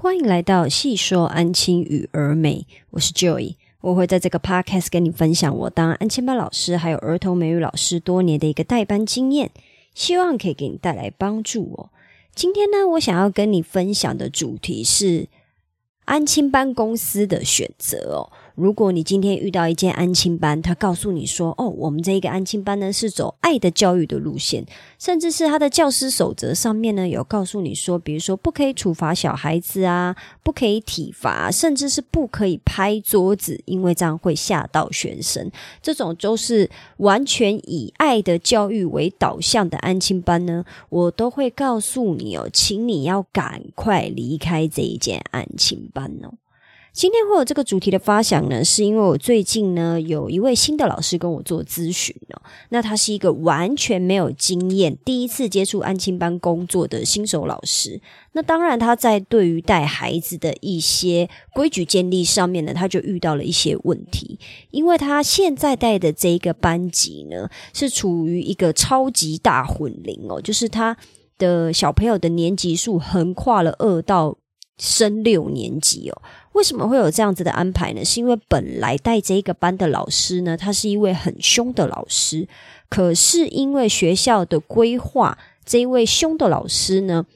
欢迎来到细说安亲与儿美，我是 Joy，我会在这个 podcast 跟你分享我当安亲班老师还有儿童美语老师多年的一个代班经验，希望可以给你带来帮助哦。今天呢，我想要跟你分享的主题是安亲班公司的选择哦。如果你今天遇到一间安亲班，他告诉你说：“哦，我们这一个安亲班呢是走爱的教育的路线，甚至是他的教师守则上面呢有告诉你说，比如说不可以处罚小孩子啊，不可以体罚，甚至是不可以拍桌子，因为这样会吓到学生。这种都是完全以爱的教育为导向的安亲班呢，我都会告诉你哦，请你要赶快离开这一间安亲班哦。”今天会有这个主题的发想呢，是因为我最近呢有一位新的老师跟我做咨询哦。那他是一个完全没有经验、第一次接触安亲班工作的新手老师。那当然，他在对于带孩子的一些规矩建立上面呢，他就遇到了一些问题。因为他现在带的这一个班级呢，是处于一个超级大混龄哦，就是他的小朋友的年级数横跨了二到升六年级哦。为什么会有这样子的安排呢？是因为本来带这一个班的老师呢，他是一位很凶的老师，可是因为学校的规划，这一位凶的老师呢，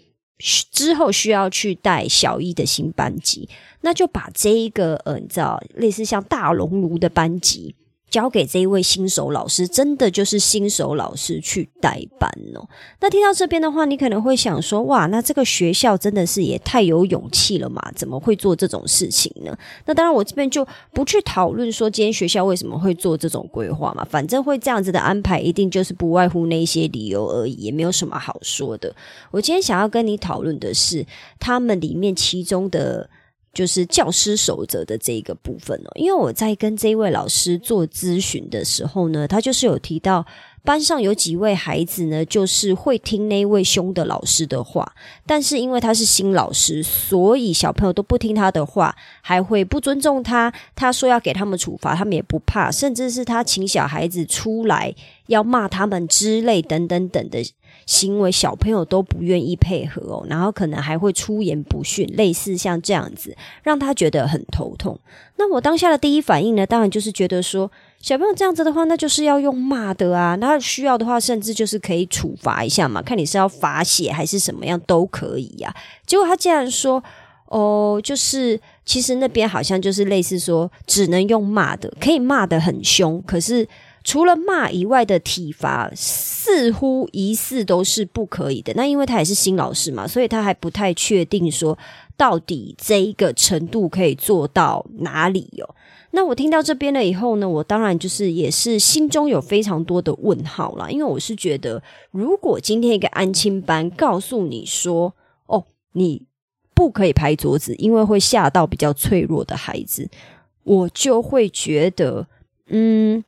之后需要去带小一的新班级，那就把这一个呃，你知道，类似像大熔炉的班级。交给这一位新手老师，真的就是新手老师去代班哦。那听到这边的话，你可能会想说：哇，那这个学校真的是也太有勇气了嘛？怎么会做这种事情呢？那当然，我这边就不去讨论说今天学校为什么会做这种规划嘛。反正会这样子的安排，一定就是不外乎那些理由而已，也没有什么好说的。我今天想要跟你讨论的是，他们里面其中的。就是教师守则的这一个部分哦，因为我在跟这一位老师做咨询的时候呢，他就是有提到班上有几位孩子呢，就是会听那位凶的老师的话，但是因为他是新老师，所以小朋友都不听他的话，还会不尊重他。他说要给他们处罚，他们也不怕，甚至是他请小孩子出来要骂他们之类等等等的。行为小朋友都不愿意配合哦，然后可能还会出言不逊，类似像这样子，让他觉得很头痛。那我当下的第一反应呢，当然就是觉得说，小朋友这样子的话，那就是要用骂的啊。那需要的话，甚至就是可以处罚一下嘛，看你是要罚写还是什么样都可以呀。结果他竟然说，哦，就是其实那边好像就是类似说，只能用骂的，可以骂的很凶，可是。除了骂以外的体罚，似乎疑似都是不可以的。那因为他也是新老师嘛，所以他还不太确定说到底这一个程度可以做到哪里哟。那我听到这边了以后呢，我当然就是也是心中有非常多的问号啦。因为我是觉得，如果今天一个安亲班告诉你说，哦，你不可以拍桌子，因为会吓到比较脆弱的孩子，我就会觉得，嗯。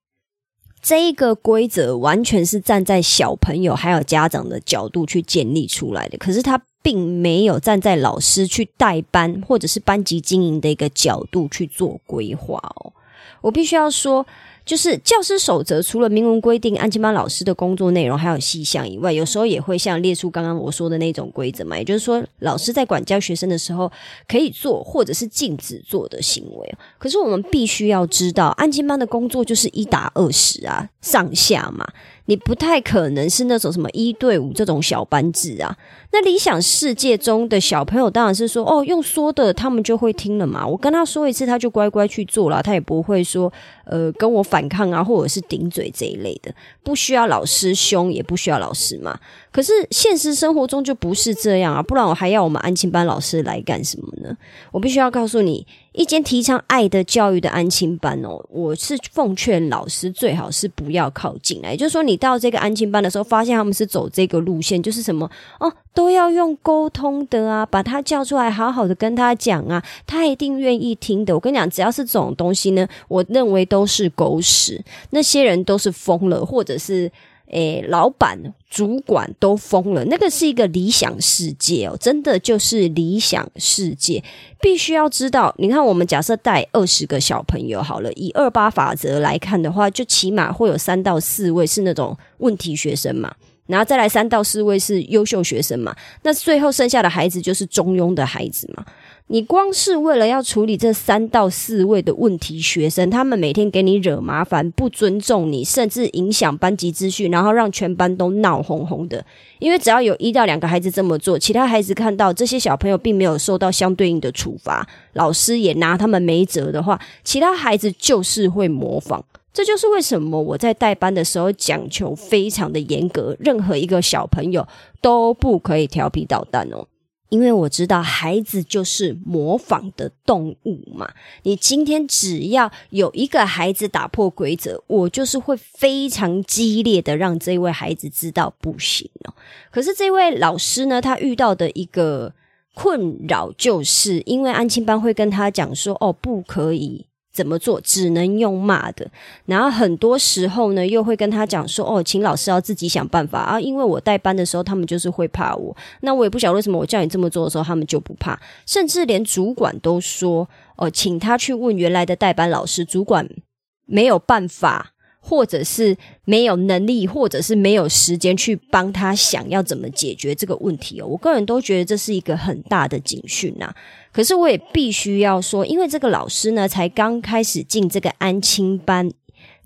这一个规则完全是站在小朋友还有家长的角度去建立出来的，可是他并没有站在老师去带班或者是班级经营的一个角度去做规划哦。我必须要说。就是教师守则，除了明文规定安亲班老师的工作内容还有细项以外，有时候也会像列出刚刚我说的那种规则嘛。也就是说，老师在管教学生的时候可以做或者是禁止做的行为。可是我们必须要知道，安亲班的工作就是一打二十啊，上下嘛。你不太可能是那种什么一对五这种小班制啊。那理想世界中的小朋友当然是说，哦，用说的他们就会听了嘛。我跟他说一次，他就乖乖去做了，他也不会说，呃，跟我反抗啊，或者是顶嘴这一类的。不需要老师凶，也不需要老师骂。可是现实生活中就不是这样啊，不然我还要我们安亲班老师来干什么呢？我必须要告诉你，一间提倡爱的教育的安亲班哦，我是奉劝老师最好是不要靠近来。也就是说，你到这个安亲班的时候，发现他们是走这个路线，就是什么哦，都要用沟通的啊，把他叫出来，好好的跟他讲啊，他一定愿意听的。我跟你讲，只要是这种东西呢，我认为都是狗屎，那些人都是疯了，或者是。诶，老板、主管都疯了，那个是一个理想世界哦，真的就是理想世界。必须要知道，你看，我们假设带二十个小朋友好了，以二八法则来看的话，就起码会有三到四位是那种问题学生嘛。然后再来三到四位是优秀学生嘛，那最后剩下的孩子就是中庸的孩子嘛。你光是为了要处理这三到四位的问题学生，他们每天给你惹麻烦、不尊重你，甚至影响班级秩序，然后让全班都闹哄哄的。因为只要有一到两个孩子这么做，其他孩子看到这些小朋友并没有受到相对应的处罚，老师也拿他们没辙的话，其他孩子就是会模仿。这就是为什么我在带班的时候讲求非常的严格，任何一个小朋友都不可以调皮捣蛋哦。因为我知道孩子就是模仿的动物嘛，你今天只要有一个孩子打破规则，我就是会非常激烈的让这位孩子知道不行哦。可是这位老师呢，他遇到的一个困扰，就是因为安亲班会跟他讲说，哦，不可以。怎么做？只能用骂的。然后很多时候呢，又会跟他讲说：“哦，请老师要自己想办法啊！”因为我带班的时候，他们就是会怕我。那我也不晓得为什么，我叫你这么做的时候，他们就不怕。甚至连主管都说：“哦，请他去问原来的代班老师。”主管没有办法。或者是没有能力，或者是没有时间去帮他想要怎么解决这个问题哦。我个人都觉得这是一个很大的警讯呐。可是我也必须要说，因为这个老师呢，才刚开始进这个安亲班。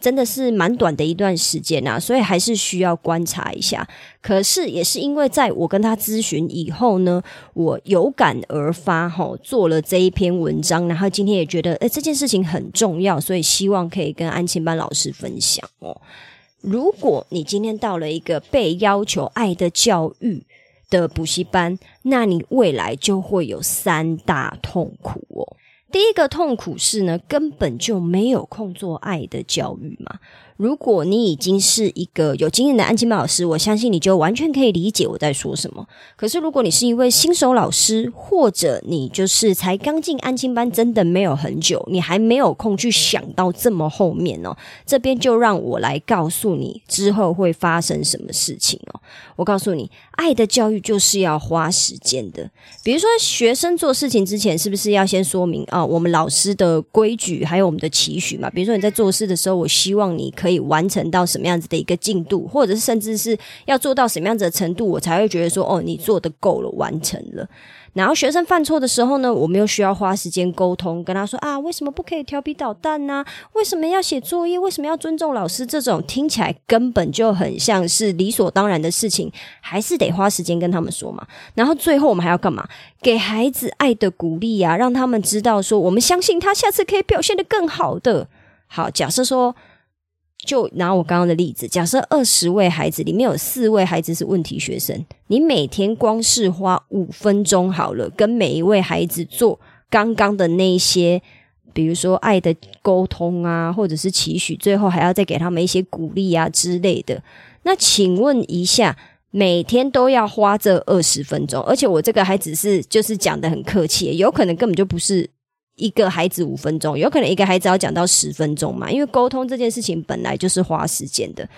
真的是蛮短的一段时间呐，所以还是需要观察一下。可是也是因为在我跟他咨询以后呢，我有感而发，哈，做了这一篇文章，然后今天也觉得，诶这件事情很重要，所以希望可以跟安庆班老师分享哦。如果你今天到了一个被要求爱的教育的补习班，那你未来就会有三大痛苦哦。第一个痛苦是呢，根本就没有空做爱的教育嘛。如果你已经是一个有经验的安静班老师，我相信你就完全可以理解我在说什么。可是如果你是一位新手老师，或者你就是才刚进安静班，真的没有很久，你还没有空去想到这么后面哦。这边就让我来告诉你之后会发生什么事情哦。我告诉你，爱的教育就是要花时间的。比如说，学生做事情之前，是不是要先说明啊？我们老师的规矩，还有我们的期许嘛？比如说你在做事的时候，我希望你可可以完成到什么样子的一个进度，或者是甚至是要做到什么样子的程度，我才会觉得说，哦，你做的够了，完成了。然后学生犯错的时候呢，我们又需要花时间沟通，跟他说啊，为什么不可以调皮捣蛋呢？为什么要写作业？为什么要尊重老师？这种听起来根本就很像是理所当然的事情，还是得花时间跟他们说嘛。然后最后我们还要干嘛？给孩子爱的鼓励啊，让他们知道说，我们相信他下次可以表现的更好的。好，假设说。就拿我刚刚的例子，假设二十位孩子里面有四位孩子是问题学生，你每天光是花五分钟好了，跟每一位孩子做刚刚的那些，比如说爱的沟通啊，或者是期许，最后还要再给他们一些鼓励啊之类的。那请问一下，每天都要花这二十分钟，而且我这个还只是就是讲的很客气，有可能根本就不是。一个孩子五分钟，有可能一个孩子要讲到十分钟嘛？因为沟通这件事情本来就是花时间的。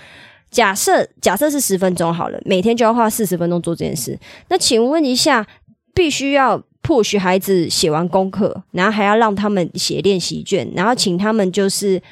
假设假设是十分钟好了，每天就要花四十分钟做这件事。那请问一下，必须要迫使孩子写完功课，然后还要让他们写练习卷，然后请他们就是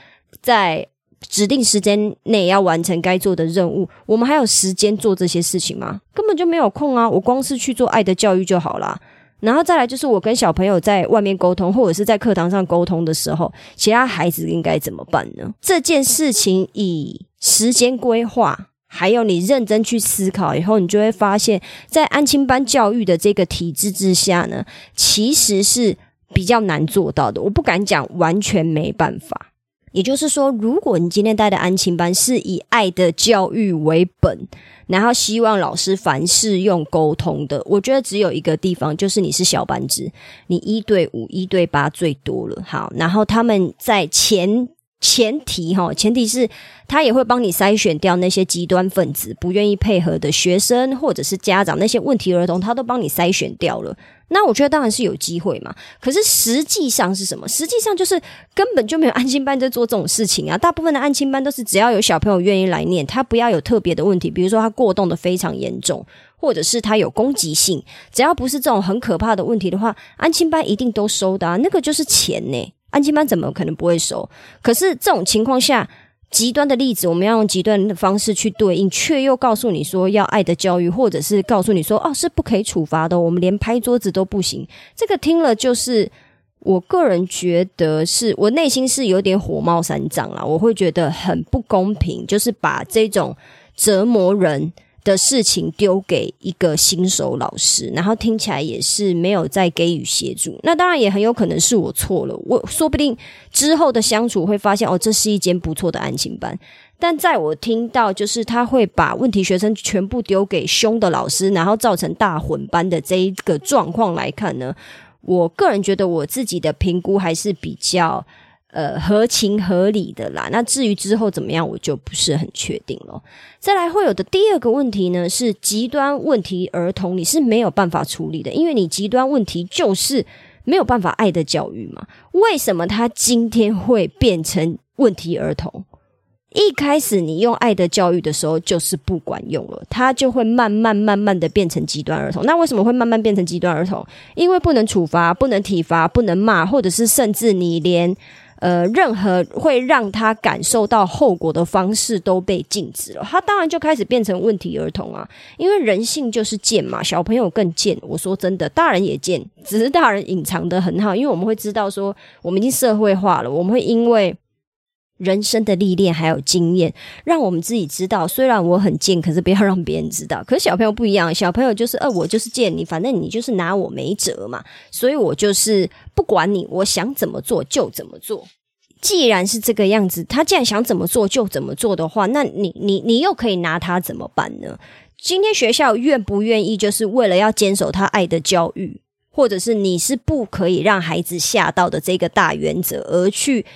在指定时间内要完成该做的任务。我们还有时间做这些事情吗？根本就没有空啊！我光是去做爱的教育就好了。然后再来就是我跟小朋友在外面沟通，或者是在课堂上沟通的时候，其他孩子应该怎么办呢？这件事情以时间规划，还有你认真去思考以后，你就会发现，在安亲班教育的这个体制之下呢，其实是比较难做到的。我不敢讲完全没办法。也就是说，如果你今天带的安亲班是以爱的教育为本，然后希望老师凡事用沟通的，我觉得只有一个地方，就是你是小班制，你一对五、一对八最多了。好，然后他们在前前提哈，前提是他也会帮你筛选掉那些极端分子、不愿意配合的学生或者是家长，那些问题儿童，他都帮你筛选掉了。那我觉得当然是有机会嘛，可是实际上是什么？实际上就是根本就没有安心班在做这种事情啊！大部分的安心班都是只要有小朋友愿意来念，他不要有特别的问题，比如说他过动的非常严重，或者是他有攻击性，只要不是这种很可怕的问题的话，安心班一定都收的啊！那个就是钱呢，安心班怎么可能不会收？可是这种情况下，极端的例子，我们要用极端的方式去对应，却又告诉你说要爱的教育，或者是告诉你说哦是不可以处罚的，我们连拍桌子都不行。这个听了就是我个人觉得是我内心是有点火冒三丈啦，我会觉得很不公平，就是把这种折磨人。的事情丢给一个新手老师，然后听起来也是没有在给予协助。那当然也很有可能是我错了，我说不定之后的相处会发现，哦，这是一间不错的安情班。但在我听到就是他会把问题学生全部丢给凶的老师，然后造成大混班的这一个状况来看呢，我个人觉得我自己的评估还是比较。呃，合情合理的啦。那至于之后怎么样，我就不是很确定了。再来会有的第二个问题呢，是极端问题儿童，你是没有办法处理的，因为你极端问题就是没有办法爱的教育嘛。为什么他今天会变成问题儿童？一开始你用爱的教育的时候，就是不管用了，他就会慢慢慢慢的变成极端儿童。那为什么会慢慢变成极端儿童？因为不能处罚，不能体罚，不能骂，或者是甚至你连。呃，任何会让他感受到后果的方式都被禁止了，他当然就开始变成问题儿童啊！因为人性就是贱嘛，小朋友更贱。我说真的，大人也贱，只是大人隐藏的很好，因为我们会知道说，我们已经社会化了，我们会因为人生的历练还有经验，让我们自己知道，虽然我很贱，可是不要让别人知道。可是小朋友不一样，小朋友就是呃，我就是贱你，反正你就是拿我没辙嘛，所以我就是不管你，我想怎么做就怎么做。既然是这个样子，他既然想怎么做就怎么做的话，那你你你又可以拿他怎么办呢？今天学校愿不愿意，就是为了要坚守他爱的教育，或者是你是不可以让孩子吓到的这个大原则而去？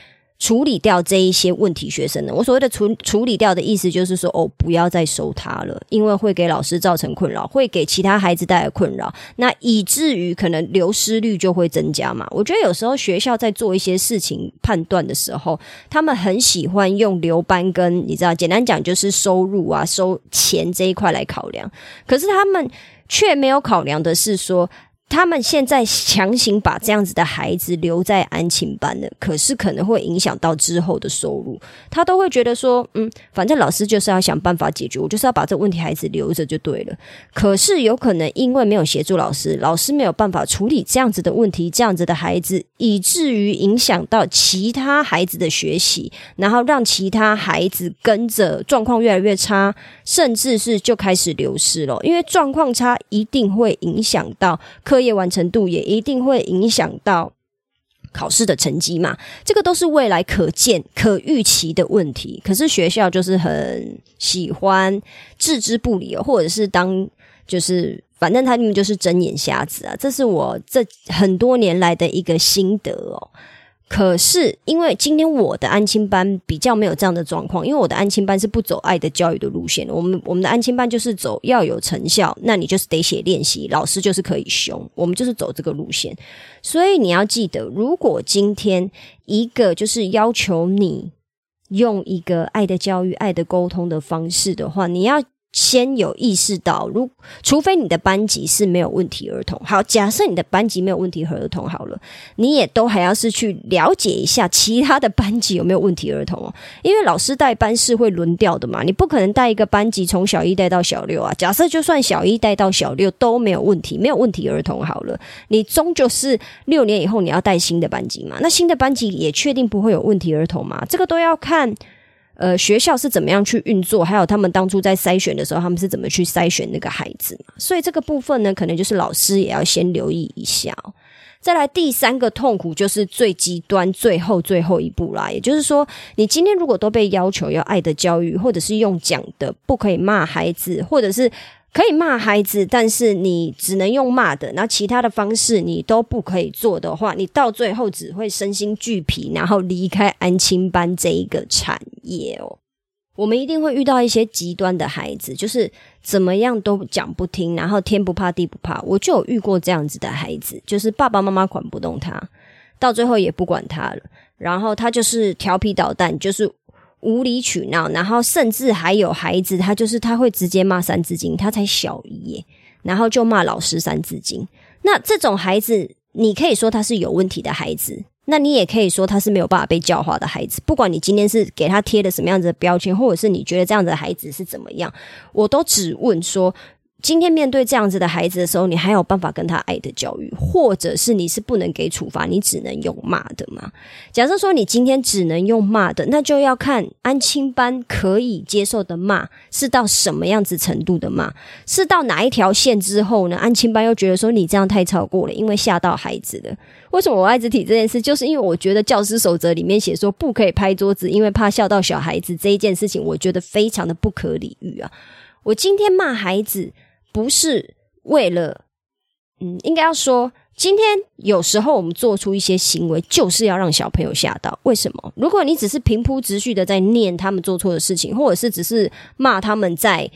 处理掉这一些问题学生呢？我所谓的处处理掉的意思就是说，哦，不要再收他了，因为会给老师造成困扰，会给其他孩子带来困扰，那以至于可能流失率就会增加嘛。我觉得有时候学校在做一些事情判断的时候，他们很喜欢用留班跟你知道，简单讲就是收入啊、收钱这一块来考量，可是他们却没有考量的是说。他们现在强行把这样子的孩子留在安亲班的，可是可能会影响到之后的收入。他都会觉得说，嗯，反正老师就是要想办法解决，我就是要把这问题孩子留着就对了。可是有可能因为没有协助老师，老师没有办法处理这样子的问题，这样子的孩子，以至于影响到其他孩子的学习，然后让其他孩子跟着状况越来越差，甚至是就开始流失了。因为状况差一定会影响到课。业完成度也一定会影响到考试的成绩嘛？这个都是未来可见、可预期的问题。可是学校就是很喜欢置之不理，或者是当就是反正他们就是睁眼瞎子啊！这是我这很多年来的一个心得哦。可是，因为今天我的安亲班比较没有这样的状况，因为我的安亲班是不走爱的教育的路线。我们我们的安亲班就是走要有成效，那你就是得写练习，老师就是可以凶，我们就是走这个路线。所以你要记得，如果今天一个就是要求你用一个爱的教育、爱的沟通的方式的话，你要。先有意识到，如除非你的班级是没有问题儿童，好，假设你的班级没有问题儿童，好了，你也都还要是去了解一下其他的班级有没有问题儿童哦，因为老师带班是会轮调的嘛，你不可能带一个班级从小一带到小六啊。假设就算小一带到小六都没有问题，没有问题儿童好了，你终究是六年以后你要带新的班级嘛，那新的班级也确定不会有问题儿童嘛，这个都要看。呃，学校是怎么样去运作？还有他们当初在筛选的时候，他们是怎么去筛选那个孩子嘛？所以这个部分呢，可能就是老师也要先留意一下。再来第三个痛苦，就是最极端、最后最后一步啦。也就是说，你今天如果都被要求要爱的教育，或者是用讲的，不可以骂孩子，或者是。可以骂孩子，但是你只能用骂的，然后其他的方式你都不可以做的话，你到最后只会身心俱疲，然后离开安亲班这一个产业哦。我们一定会遇到一些极端的孩子，就是怎么样都讲不听，然后天不怕地不怕。我就有遇过这样子的孩子，就是爸爸妈妈管不动他，到最后也不管他了，然后他就是调皮捣蛋，就是。无理取闹，然后甚至还有孩子，他就是他会直接骂三字经，他才小一，然后就骂老师三字经。那这种孩子，你可以说他是有问题的孩子。那你也可以说他是没有办法被教化的孩子。不管你今天是给他贴了什么样子的标签，或者是你觉得这样的孩子是怎么样，我都只问说。今天面对这样子的孩子的时候，你还有办法跟他爱的教育，或者是你是不能给处罚，你只能用骂的吗？假设说你今天只能用骂的，那就要看安亲班可以接受的骂是到什么样子程度的骂，是到哪一条线之后呢？安亲班又觉得说你这样太超过了，因为吓到孩子了。为什么我爱子提这件事？就是因为我觉得教师守则里面写说不可以拍桌子，因为怕笑到小孩子这一件事情，我觉得非常的不可理喻啊！我今天骂孩子。不是为了，嗯，应该要说，今天有时候我们做出一些行为，就是要让小朋友吓到。为什么？如果你只是平铺直叙的在念他们做错的事情，或者是只是骂他们在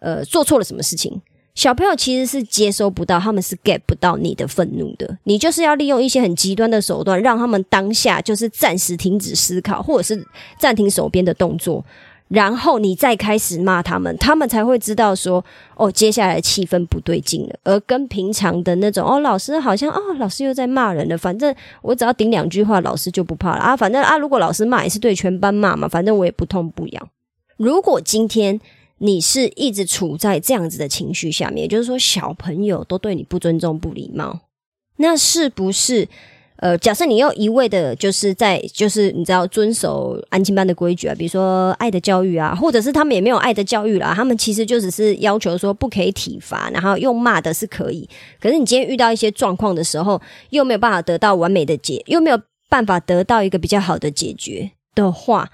呃做错了什么事情，小朋友其实是接收不到，他们是 get 不到你的愤怒的。你就是要利用一些很极端的手段，让他们当下就是暂时停止思考，或者是暂停手边的动作。然后你再开始骂他们，他们才会知道说，哦，接下来气氛不对劲了。而跟平常的那种，哦，老师好像，哦，老师又在骂人了。反正我只要顶两句话，老师就不怕了啊。反正啊，如果老师骂也是对全班骂嘛，反正我也不痛不痒。如果今天你是一直处在这样子的情绪下面，就是说，小朋友都对你不尊重、不礼貌，那是不是？呃，假设你又一味的，就是在就是你知道遵守安亲班的规矩啊，比如说爱的教育啊，或者是他们也没有爱的教育啦，他们其实就只是要求说不可以体罚，然后用骂的是可以。可是你今天遇到一些状况的时候，又没有办法得到完美的解，又没有办法得到一个比较好的解决的话，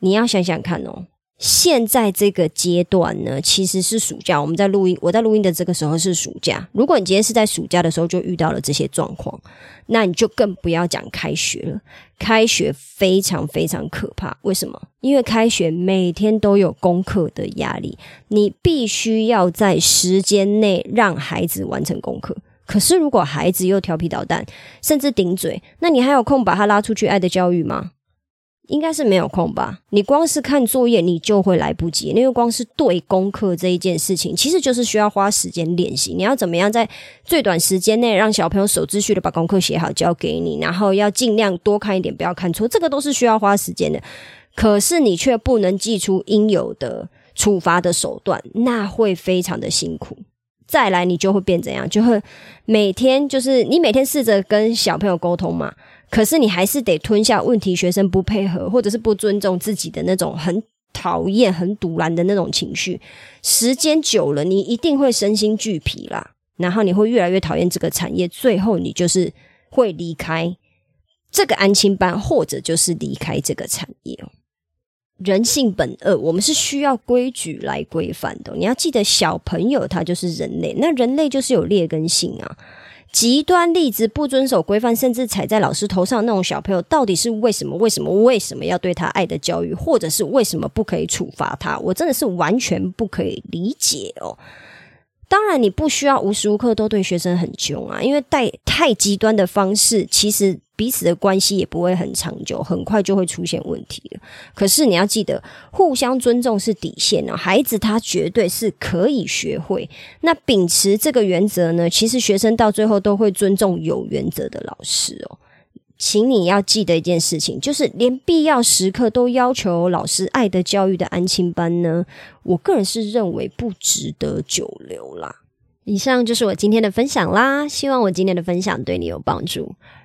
你要想想看哦。现在这个阶段呢，其实是暑假。我们在录音，我在录音的这个时候是暑假。如果你今天是在暑假的时候就遇到了这些状况，那你就更不要讲开学了。开学非常非常可怕，为什么？因为开学每天都有功课的压力，你必须要在时间内让孩子完成功课。可是如果孩子又调皮捣蛋，甚至顶嘴，那你还有空把他拉出去爱的教育吗？应该是没有空吧？你光是看作业，你就会来不及。因为光是对功课这一件事情，其实就是需要花时间练习。你要怎么样在最短时间内让小朋友守秩序的把功课写好交给你，然后要尽量多看一点，不要看错，这个都是需要花时间的。可是你却不能记出应有的处罚的手段，那会非常的辛苦。再来，你就会变怎样？就会每天就是你每天试着跟小朋友沟通嘛。可是你还是得吞下问题学生不配合，或者是不尊重自己的那种很讨厌、很堵然的那种情绪。时间久了，你一定会身心俱疲啦。然后你会越来越讨厌这个产业，最后你就是会离开这个安亲班，或者就是离开这个产业。人性本恶，我们是需要规矩来规范的。你要记得，小朋友他就是人类，那人类就是有劣根性啊。极端例子不遵守规范，甚至踩在老师头上那种小朋友，到底是为什么？为什么？为什么要对他爱的教育，或者是为什么不可以处罚他？我真的是完全不可以理解哦。当然，你不需要无时无刻都对学生很凶啊，因为带太极端的方式，其实彼此的关系也不会很长久，很快就会出现问题了。可是你要记得，互相尊重是底线哦。孩子他绝对是可以学会。那秉持这个原则呢，其实学生到最后都会尊重有原则的老师哦。请你要记得一件事情，就是连必要时刻都要求老师爱的教育的安亲班呢，我个人是认为不值得久留啦。以上就是我今天的分享啦，希望我今天的分享对你有帮助。